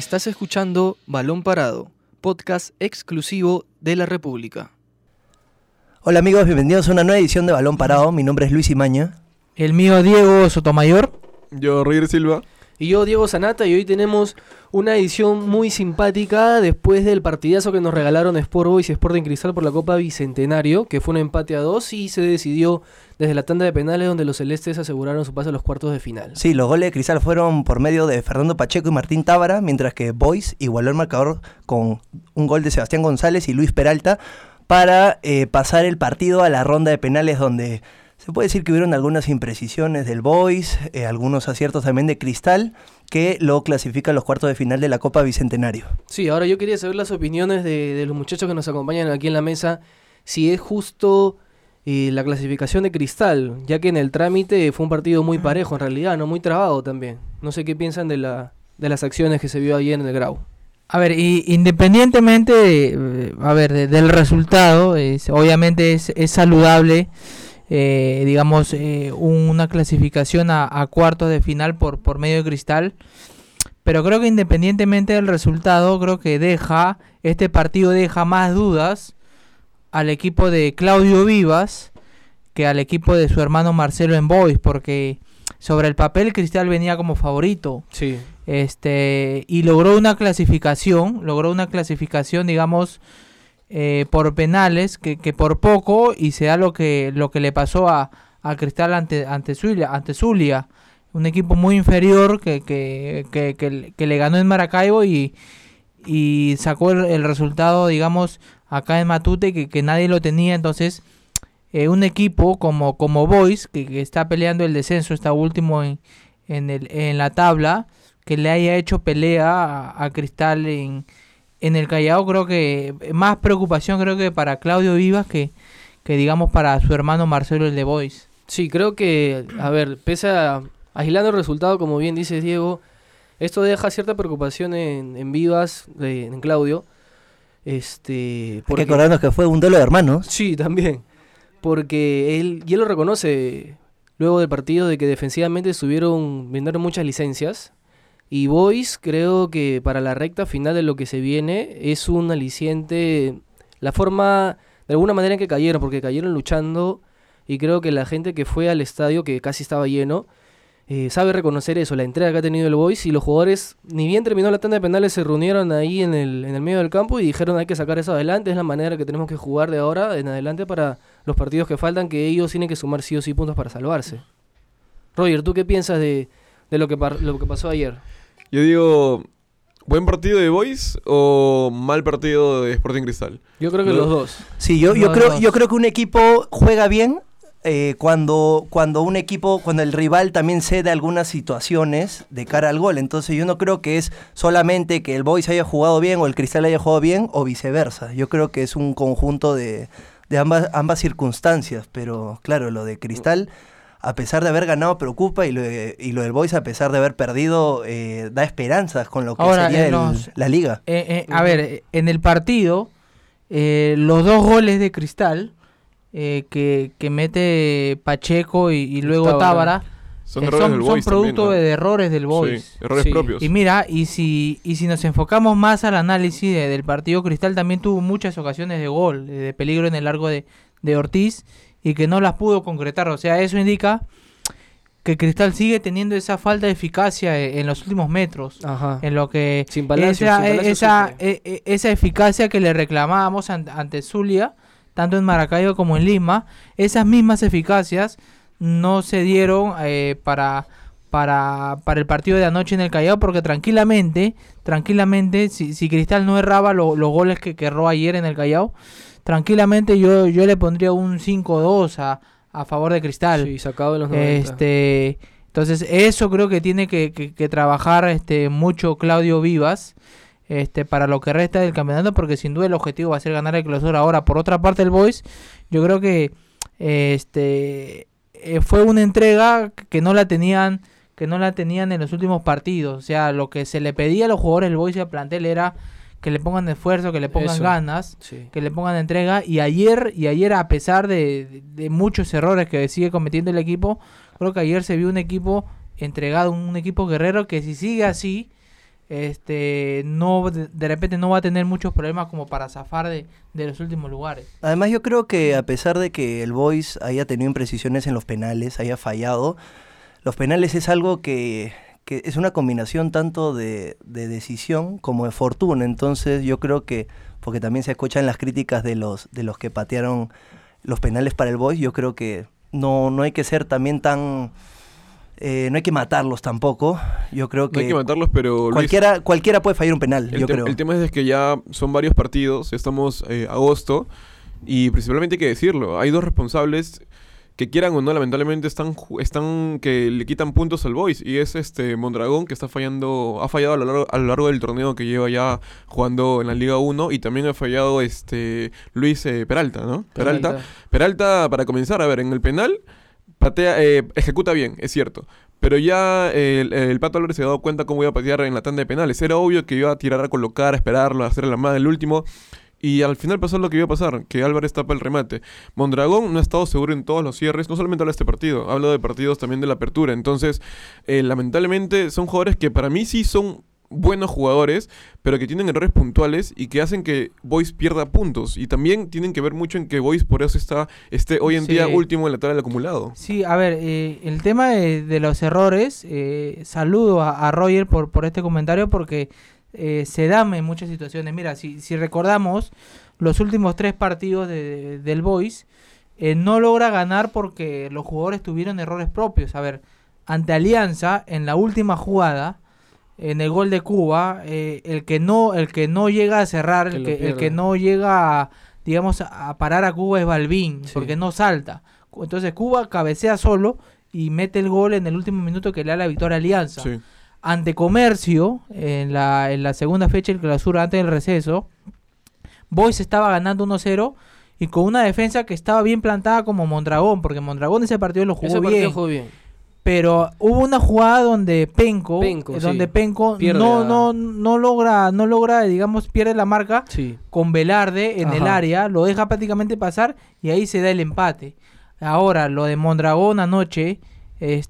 Estás escuchando Balón Parado, podcast exclusivo de la República. Hola amigos, bienvenidos a una nueva edición de Balón Parado. Mi nombre es Luis Imaña. El mío Diego Sotomayor. Yo, Roger Silva. Y yo, Diego Sanata, y hoy tenemos una edición muy simpática después del partidazo que nos regalaron Sport Boys y Sporting Cristal por la Copa Bicentenario, que fue un empate a dos y se decidió desde la tanda de penales donde los celestes aseguraron su paso a los cuartos de final. Sí, los goles de Cristal fueron por medio de Fernando Pacheco y Martín Tábara, mientras que Boys igualó el marcador con un gol de Sebastián González y Luis Peralta para eh, pasar el partido a la ronda de penales donde se puede decir que hubieron algunas imprecisiones del Boys, eh, algunos aciertos también de Cristal, que lo clasifica a los cuartos de final de la Copa Bicentenario. Sí, ahora yo quería saber las opiniones de, de los muchachos que nos acompañan aquí en la mesa, si es justo eh, la clasificación de Cristal, ya que en el trámite fue un partido muy parejo en realidad, no muy trabado también. No sé qué piensan de, la, de las acciones que se vio ayer en el Grau. A ver, y, independientemente eh, a ver, de, del resultado, es, obviamente es, es saludable eh, digamos, eh, una clasificación a, a, cuartos de final por, por medio de cristal. Pero creo que independientemente del resultado, creo que deja, este partido deja más dudas al equipo de Claudio Vivas que al equipo de su hermano Marcelo en Boys, porque sobre el papel Cristal venía como favorito. Sí. Este, y logró una clasificación, logró una clasificación, digamos, eh, por penales que, que, por poco y se da lo que lo que le pasó a, a Cristal ante ante Zulia, ante Zulia un equipo muy inferior que, que, que, que le ganó en Maracaibo y, y sacó el, el, resultado digamos acá en Matute que, nadie lo tenía entonces eh, un equipo como como Boys que, está peleando el descenso está último en, en, el, en la tabla que le haya hecho pelea a, a Cristal en en el Callao creo que más preocupación creo que para Claudio Vivas que, que digamos para su hermano Marcelo el de Boys. Sí, creo que, a ver, pese a agilando el resultado, como bien dices Diego, esto deja cierta preocupación en, en Vivas, de, en Claudio. Este, porque, Hay que acordarnos que fue un duelo de hermanos. Sí, también. Porque él, él lo reconoce luego del partido de que defensivamente subieron, vendieron muchas licencias. Y Boys creo que para la recta final de lo que se viene es un aliciente, la forma, de alguna manera en que cayeron, porque cayeron luchando. Y creo que la gente que fue al estadio, que casi estaba lleno, eh, sabe reconocer eso, la entrega que ha tenido el Boys y los jugadores, ni bien terminó la tanda de penales, se reunieron ahí en el, en el medio del campo y dijeron hay que sacar eso adelante, es la manera que tenemos que jugar de ahora en adelante para los partidos que faltan, que ellos tienen que sumar sí o sí puntos para salvarse. Roger, ¿tú qué piensas de, de lo, que lo que pasó ayer? Yo digo, ¿buen partido de Boys o mal partido de Sporting Cristal? Yo creo que los, los dos. Sí, yo, yo, creo, yo creo que un equipo juega bien eh, cuando, cuando un equipo, cuando el rival también cede algunas situaciones de cara al gol. Entonces yo no creo que es solamente que el Boys haya jugado bien o el Cristal haya jugado bien o viceversa. Yo creo que es un conjunto de, de ambas, ambas circunstancias. Pero claro, lo de Cristal a pesar de haber ganado, preocupa y lo, de, y lo del Boys, a pesar de haber perdido, eh, da esperanzas con lo que Ahora, sería el, los, la liga. Eh, eh, a ver, en el partido, eh, los dos goles de Cristal eh, que, que mete Pacheco y, y luego Tábara. Son, eh, errores son, del son producto también, ¿no? de errores del Boys. Sí, errores Sí. propios. Y mira, y si, y si nos enfocamos más al análisis de- del partido, Cristal también tuvo muchas ocasiones de gol, de, peligro en el largo de, de Ortiz, y que no las pudo concretar. O sea, eso indica que Cristal sigue teniendo esa falta de eficacia e- en los últimos metros. Ajá. En lo que Sin esa, sin esa, e- e- esa eficacia que le reclamábamos an- ante Zulia, tanto en Maracaibo como en Lima, esas mismas eficacias no se dieron eh, para, para, para el partido de anoche en el Callao, porque tranquilamente, tranquilamente, si, si Cristal no erraba lo- los goles que, que erró ayer en el Callao, tranquilamente yo, yo le pondría un 5-2 a, a favor de Cristal. Sí, sacado de los 90. Este, entonces eso creo que tiene que, que- que trabajar este mucho Claudio Vivas este para lo que resta del campeonato porque sin duda el objetivo va a ser ganar el clausura. Ahora, por otra parte el Boys, yo creo que este eh, fue una entrega que no la tenían que no la tenían en los últimos partidos, o sea, lo que se le pedía a los jugadores del Boys y al plantel era que le pongan esfuerzo, que le pongan Eso. ganas Sí. que le pongan entrega y ayer y ayer a pesar de, de- de muchos errores que sigue cometiendo el equipo creo que ayer se vio un equipo entregado un equipo guerrero que si sigue así este no de, repente no va a tener muchos problemas como para zafar de, de los últimos lugares. Además yo creo que a pesar de que el Boys haya tenido imprecisiones en los penales, haya fallado, los penales es algo que, que es una combinación tanto de, de decisión como de fortuna. Entonces yo creo que, porque también se escuchan las críticas de los, de los que patearon los penales para el Boys, yo creo que no, no hay que ser también tan... eh, no hay que matarlos tampoco. Yo creo que, No hay que matarlos, pero Luis, cualquiera, cualquiera puede fallar un penal, el, yo creo. el tema es que ya son varios partidos, estamos eh, agosto, y principalmente hay que decirlo, hay dos responsables que quieran o no, lamentablemente están, están que le quitan puntos al Boys, y es este Mondragón que está fallando, ha fallado a lo largo, a lo largo del torneo que lleva ya jugando en la Liga 1, y también ha fallado este Luis eh, Peralta, ¿no? Peralta. Peralta, para comenzar, a ver, en el penal, patea, eh, ejecuta bien, es cierto. Pero ya el, el Pato Álvarez se ha dado cuenta cómo iba a patear en la tanda de penales. Era obvio que iba a tirar a colocar, a esperarlo, a hacer la mano el último. Y al final pasó lo que iba a pasar, que Álvarez tapa el remate. Mondragón no ha estado seguro en todos los cierres, no solamente habla de este partido, habla de partidos también de la apertura. Entonces, eh, lamentablemente son jugadores que para mí sí son buenos jugadores, pero que tienen errores puntuales y que hacen que Boys pierda puntos. Y también tienen que ver mucho en que Boys por eso está esté hoy en Sí. día último en la tabla del acumulado. Sí, a ver, eh, el tema de, de los errores, eh, saludo a, a Roger por, por este comentario porque eh, se dan en muchas situaciones. Mira, si, si recordamos los últimos tres partidos de- del Boys, eh, no logra ganar porque los jugadores tuvieron errores propios. A ver, ante Alianza, en la última jugada, en el gol de Cuba, eh, el que no el que no llega a cerrar, Que el que, el que no llega, a, digamos, a parar a Cuba es Balvin, Sí. porque no salta. Entonces Cuba cabecea solo y mete el gol en el último minuto que le da la victoria a Alianza. Sí. Ante Comercio, en la, en la segunda fecha del clausura, antes del receso, Boys estaba ganando 1-0 y con una defensa que estaba bien plantada como Mondragón, porque Mondragón ese partido lo jugó Ese partido bien. jugó bien. Pero hubo una jugada donde Penco, Penco, eh, sí. donde Penco Pierde no, a- no, no logra, no logra, digamos, pierde la marca Sí. con Velarde en el área, lo deja prácticamente pasar y ahí se da el empate. Ahora, lo de Mondragón anoche,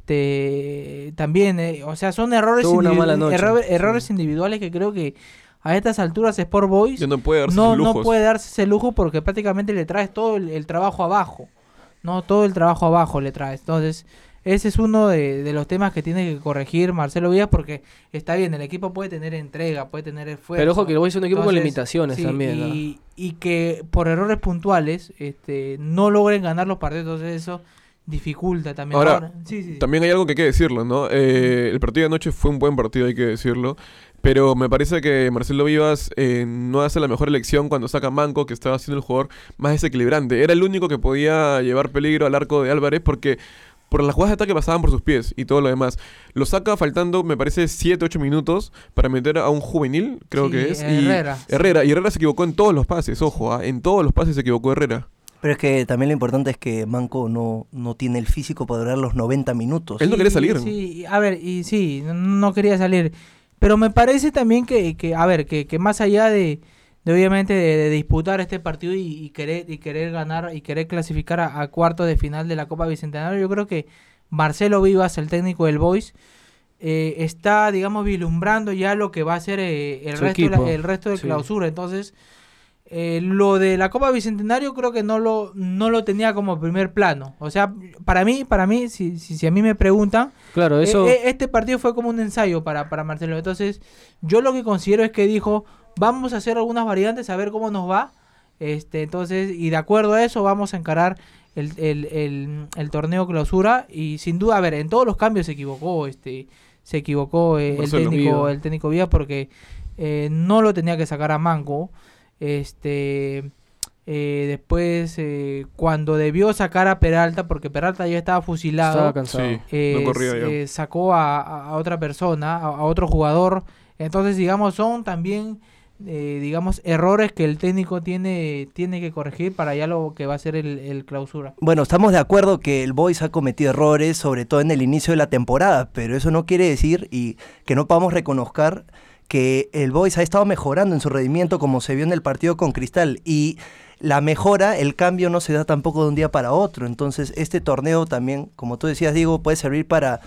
este también, eh, o sea, son errores, Tuvo una individu- mala noche, erro- sí. errores individuales que creo que a estas alturas Sport Boys no puede darse no, puede darse ese lujo porque prácticamente le traes todo el, el trabajo abajo. No, todo el trabajo abajo le traes. Entonces, ese es uno de, de los temas que tiene que corregir Marcelo Villas porque está bien, el equipo puede tener entrega, puede tener esfuerzo. Pero ojo que el Boys es un equipo con limitaciones sí, también. ¿no? Y, y que por errores puntuales este, no logren ganar los partidos, entonces eso dificulta también. Ahora, sí, sí, sí. También hay algo que hay que decirlo, ¿no? Eh, el partido de anoche fue un buen partido, hay que decirlo. Pero me parece que Marcelo Vivas eh, no hace la mejor elección cuando saca a Manco, que estaba siendo el jugador más desequilibrante. Era el único que podía llevar peligro al arco de Álvarez porque por las jugadas de ataque pasaban por sus pies y todo lo demás. Lo saca faltando, me parece, 7, 8 minutos para meter a un juvenil, creo Sí, que es. y Herrera. Herrera. Y Herrera se equivocó en todos los pases, ojo, ah, en todos los pases se equivocó Herrera. Pero es que también lo importante es que Manco no, no tiene el físico para durar los 90 minutos. Él no quería salir. Sí, a ver, y sí, no, no quería salir. Pero me parece también que, que a ver, que, que más allá de, de obviamente de, de disputar este partido y, y querer y querer ganar y querer clasificar a, a cuartos de final de la Copa Bicentenario, yo creo que Marcelo Vivas, el técnico del Boys, eh, está, digamos, vislumbrando ya lo que va a ser eh, el, Su resto de la- el resto de Sí. clausura. Entonces, eh, lo de la Copa Bicentenario creo que no lo, no lo tenía como primer plano. O sea, para mí, para mí, si, si, si a mí me preguntan, Claro, eso. este partido fue como un ensayo para, para Marcelo. Entonces, yo lo que considero es que dijo, vamos a hacer algunas variantes, a ver cómo nos va. Este, entonces, y de acuerdo a eso, vamos a encarar el, el, el, el torneo clausura. Y sin duda, a ver, en todos los cambios se equivocó, este, se equivocó eh, el técnico, el técnico Vía porque eh, no lo tenía que sacar a Manco. Este eh, después eh, cuando debió sacar a Peralta, porque Peralta ya estaba fusilado, Estaba cansado. Sí. eh, no eh, sacó a, a- a otra persona, a, a otro jugador. Entonces, digamos, son también, eh, digamos, errores que el técnico tiene, tiene que corregir para ya lo que va a ser el, clausura. Bueno, estamos de acuerdo que el Boys ha cometido errores, sobre todo en el inicio de la temporada, pero eso no quiere decir y que no podamos reconocer que el Boys ha estado mejorando en su rendimiento como se vio en el partido con Cristal y la mejora, el cambio no se da tampoco de un día para otro, entonces este torneo también, como tú decías Diego, puede servir para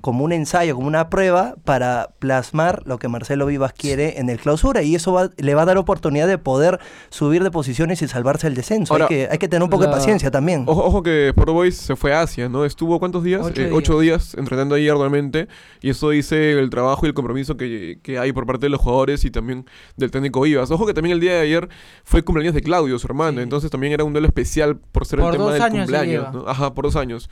como un ensayo, como una prueba para plasmar lo que Marcelo Vivas quiere en el clausura y eso va- le va a dar oportunidad de poder subir de posiciones y salvarse el descenso. Ahora, hay, que, hay que tener un poco de paciencia también. Ojo, ojo que Sport Boys se fue a Asia, ¿no? Estuvo cuántos días? Ocho Eh, ocho días entrenando ahí arduamente. Y eso dice el trabajo y el compromiso que, que hay por parte de los jugadores y también del técnico Vivas. Ojo que también el día de ayer fue el cumpleaños de Claudio, su hermano. Sí. Entonces también era un duelo especial por ser Por el tema dos del cumpleaños. ¿no? Ajá, por dos años.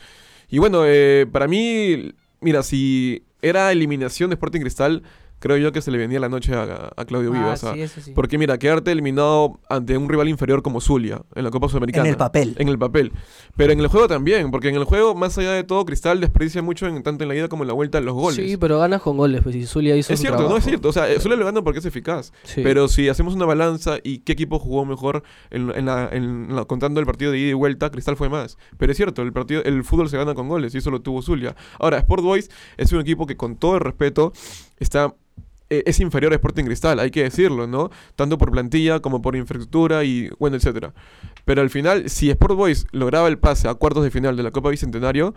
Y bueno, eh, para mí, mira, si era eliminación de Sporting Cristal, creo yo que se le venía la noche a, a Claudio Ah, Vivas. sí, sí. Porque mira, quedarte eliminado ante un rival inferior como Zulia en la Copa Sudamericana. En el papel. En el papel. Pero en el juego también, porque en el juego, más allá de todo, Cristal desperdicia mucho en, tanto en la ida como en la vuelta los goles. Sí, pero ganas con goles, pues si Zulia hizo es su cierto, no es cierto. O sea, eh, Zulia lo gana porque es eficaz. Sí. Pero si hacemos una balanza y qué equipo jugó mejor en, en la, en la- contando el partido de ida y vuelta, Cristal fue más. Pero es cierto, el partido, el fútbol se gana con goles y eso lo tuvo Zulia. Ahora, Sport Boys es un equipo que con todo el respeto está eh, es inferior a Sporting Cristal, hay que decirlo, ¿no? Tanto por plantilla como por infraestructura y bueno, etcétera. Pero al final, si Sport Boys lograba el pase a cuartos de final de la Copa Bicentenario,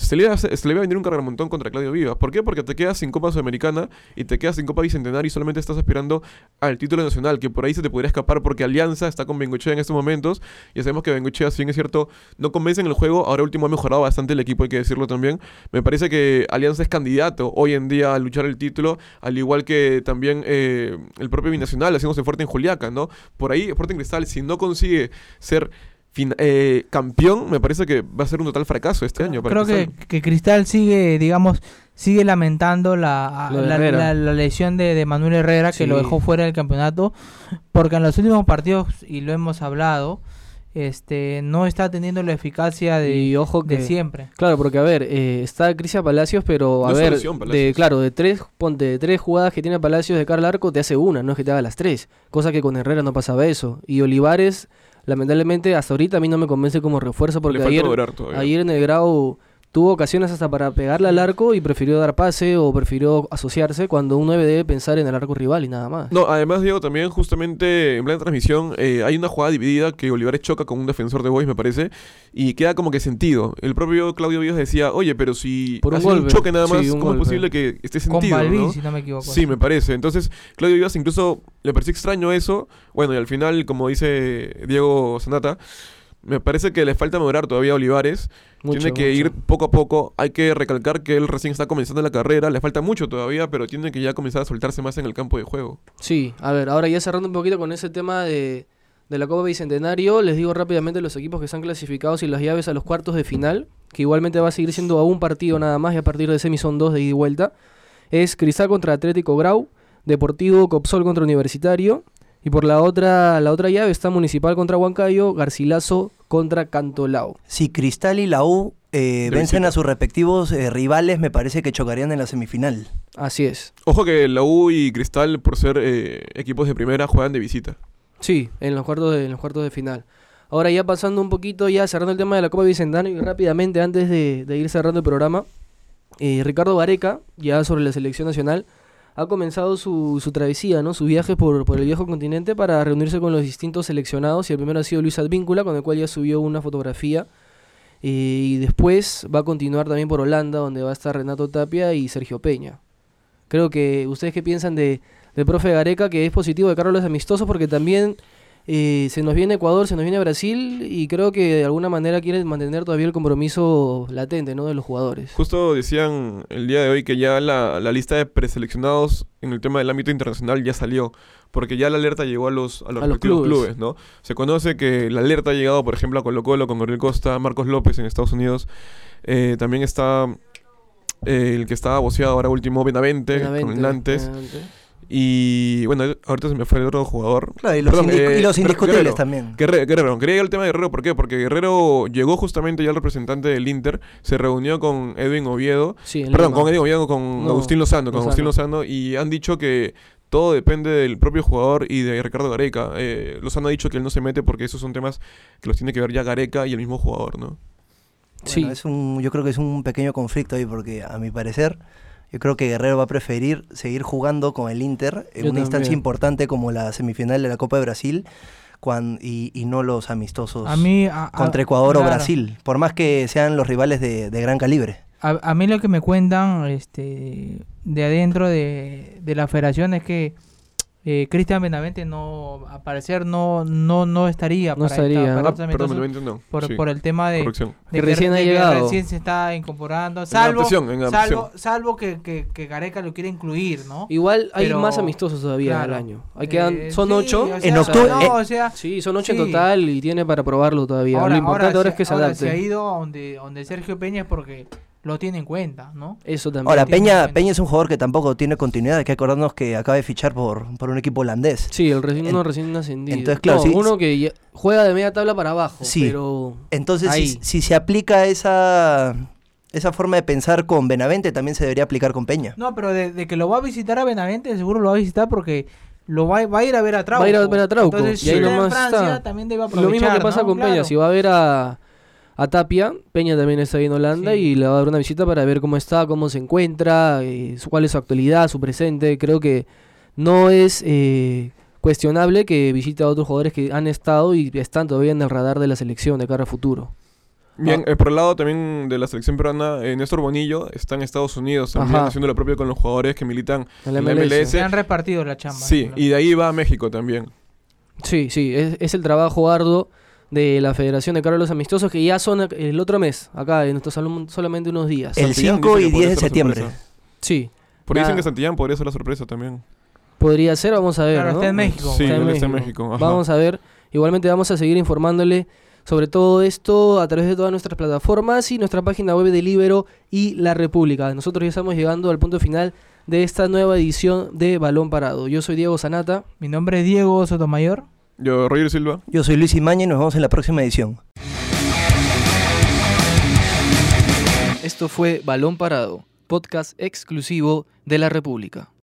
se le, iba a, se le iba a venir un cargamontón contra Claudio Vivas. ¿Por qué? Porque te quedas sin Copa Sudamericana y te quedas sin Copa Bicentenario y solamente estás aspirando al título nacional, que por ahí se te podría escapar porque Alianza está con Bengochea en estos momentos. Y sabemos que Bengochea, si es cierto, no convence en el juego, ahora último ha mejorado bastante el equipo, hay que decirlo también. Me parece que Alianza es candidato hoy en día a luchar el título, al igual que también eh, el propio Binacional, haciéndose fuerte en Juliaca, ¿no? Por ahí, Sporting Cristal, si no consigue ser fin- eh, campeón, me parece que va a ser un total fracaso este año. para Creo que, Cristal. que Cristal sigue, digamos, sigue lamentando la, la, Herrera. la- la lesión de, de Manuel Herrera, que lo dejó fuera del campeonato, porque en los últimos partidos, y lo hemos hablado, este no está teniendo la eficacia de, y ojo que de siempre. Claro, porque a ver, eh, está Cristian Palacios, pero a No ver, solución, de claro, de tres, ponte, de tres jugadas que tiene Palacios de cara al arco, te hace una, no es que te haga las tres. Cosa que con Herrera no pasaba eso. Y Olivares, lamentablemente, hasta ahorita a mí no me convence como refuerzo porque ayer, ayer en el grado tuvo ocasiones hasta para pegarle al arco y prefirió dar pase o prefirió asociarse cuando un 9 debe pensar en el arco rival y nada más. No, además, Diego, también justamente en plena transmisión eh, hay una jugada dividida que Olivares choca con un defensor de Boys, me parece, y queda como que sentido. El propio Claudio Villas decía, oye, pero si Por un golpe. choque nada más, ¿cómo golpe. es posible que esté Con sentido? Balvin, no? si no me equivoco. Sí, me parece. Entonces, Claudio Vivas incluso le pareció extraño eso. Bueno, y al final, como dice Diego Sanata, me parece que le falta madurar todavía a Olivares. Mucho, tiene que mucho. ir poco a poco. Hay que recalcar que él recién está comenzando la carrera. Le falta mucho todavía, pero tiene que ya comenzar a soltarse más en el campo de juego. Sí, a ver, ahora ya cerrando un poquito con ese tema de, de la Copa Bicentenario, les digo rápidamente los equipos que están clasificados y las llaves a los cuartos de final, que igualmente va a seguir siendo a un partido nada más y a partir de semi son dos de ida y vuelta. Es Cristal contra Atlético Grau, Deportivo Copsol contra Universitario, y por la otra, la otra llave está Municipal contra Huancayo, Garcilaso contra Cantolao. Si Cristal y la U eh, vencen visita. a sus respectivos eh, rivales, me parece que chocarían en la semifinal. Así es. Ojo que la U y Cristal, por ser eh, equipos de primera, juegan de visita. Sí, en los cuartos de, en los cuartos de final. Ahora ya pasando un poquito, ya cerrando el tema de la Copa Bicentenario y rápidamente antes de, de ir cerrando el programa, eh, Ricardo Vareca, ya sobre la selección nacional, ha comenzado su, su travesía, ¿no? su viaje por, por el viejo continente para reunirse con los distintos seleccionados y el primero ha sido Luis Advíncula, con el cual ya subió una fotografía. eh, y después va a continuar también por Holanda, donde va a estar Renato Tapia y Sergio Peña. Creo que, ¿ustedes qué piensan de, del profe Gareca, que es positivo de cara a los amistosos? Porque también eh, se nos viene Ecuador, se nos viene Brasil y creo que de alguna manera quieren mantener todavía el compromiso latente ¿no? de los jugadores. Justo decían el día de hoy que ya la, la lista de preseleccionados en el tema del ámbito internacional ya salió, porque ya la alerta llegó a los, a los A los respectivos clubes. clubes. ¿no? Se conoce que la alerta ha llegado, por ejemplo, a Colo Colo con Gabriel Costa, Marcos López en Estados Unidos. Eh, también está eh, el que estaba boceado ahora último, Benavente, con Benavente, el Nantes. Benavente. Y bueno, ahorita se me fue el otro jugador. Claro, y los, Perdón, indi- eh, y los indiscutibles Guerrero. también. Guerrero, Guerrero, quería ir al tema de Guerrero, ¿por qué? Porque Guerrero llegó justamente ya el representante del Inter, se reunió con Edwin Oviedo, Sí, perdón, Lima. con Edwin Oviedo, con No, Agustín Lozano, con Lozano. Agustín Lozano, y han dicho que todo depende del propio jugador y de Ricardo Gareca. Eh, Lozano ha dicho que él no se mete porque esos son temas que los tiene que ver ya Gareca y el mismo jugador, ¿no? Sí. Es un, yo creo que es un pequeño conflicto ahí porque a mi parecer yo creo que Guerrero va a preferir seguir jugando con el Inter en Yo una instancia importante como la semifinal de la Copa de Brasil y, y no los amistosos A mí, a- a- contra Ecuador o. Brasil, por más que sean los rivales de, de gran calibre. A, a mí lo que me cuentan este, de adentro de, de la federación es que eh, Cristian Benavente no, a parecer no, no, no estaría No para esta- estaría, para ¿no? estos Perdón, no, por, sí, por el tema de, de Que recién ha llegado. recién se está incorporando. Salvo, adaptación, salvo, salvo que, que, que Gareca lo quiera incluir, ¿no? Igual hay Pero- más amistosos todavía Claro. al año. Ahí quedan, Eh, son sí, ocho. o sea, En octubre- no, eh, o sea, Sí, son ocho Sí. en total y tiene para probarlo todavía. ahora, Lo importante ahora, es que se ahora adapte. se ha ido a donde, donde Sergio Peña es porque lo tiene en cuenta, ¿no? Eso también. Ahora, Peña. Peña es un jugador que tampoco tiene continuidad. Hay que acordarnos que acaba de fichar por, por un equipo holandés. Sí, el recién, En- uno recién ascendido. entonces, claro, No, uno que juega de media tabla para abajo, Sí. pero Entonces, si, si se aplica esa, esa forma de pensar con Benavente, también se debería aplicar con Peña. No, pero de, de que lo va a visitar a Benavente, seguro lo va a visitar porque lo va, va a ir a ver a Trauco. Va a ir a ver a Trauco, Entonces, y si ahí está en nomás Francia, está. también debe lo mismo que aprovechar, pasa ¿no? con Peña. Si va a ver a, a Tapia, Peña también está ahí en Holanda Sí. y le va a dar una visita para ver cómo está, cómo se encuentra, eh, su- cuál es su actualidad, su presente. Creo que no es eh, cuestionable que visite a otros jugadores que han estado y están todavía en el radar de la selección de cara a futuro. Bien, eh, por el lado también de la selección peruana, eh, Néstor Bonillo está en Estados Unidos también Ajá. haciendo lo propio con los jugadores que militan En la MLS. Se han repartido la chamba. Sí, y de ahí va a México también. Sí, sí, es, es el trabajo arduo de la Federación de Carlos Amistosos que ya son el otro mes, acá en nuestro salón solamente unos días. El Santillán 5 dice y que 10 podría de septiembre. sorpresa. Sí, Por ahí dicen que Santillán podría ser la sorpresa también. podría ser, vamos a ver. Claro, ¿no? está en México. Sí, Está en él está en México. Vamos a ver. Igualmente vamos a seguir informándole sobre todo esto a través de todas nuestras plataformas y nuestra página web de Libero y La República. Nosotros ya estamos llegando al punto final de esta nueva edición de Balón Parado. Yo soy Diego Sanata. Mi nombre es Diego Sotomayor. Yo, Roger Silva. Yo soy Luis Imaña y nos vemos en la próxima edición. Esto fue Balón Parado, podcast exclusivo de La República.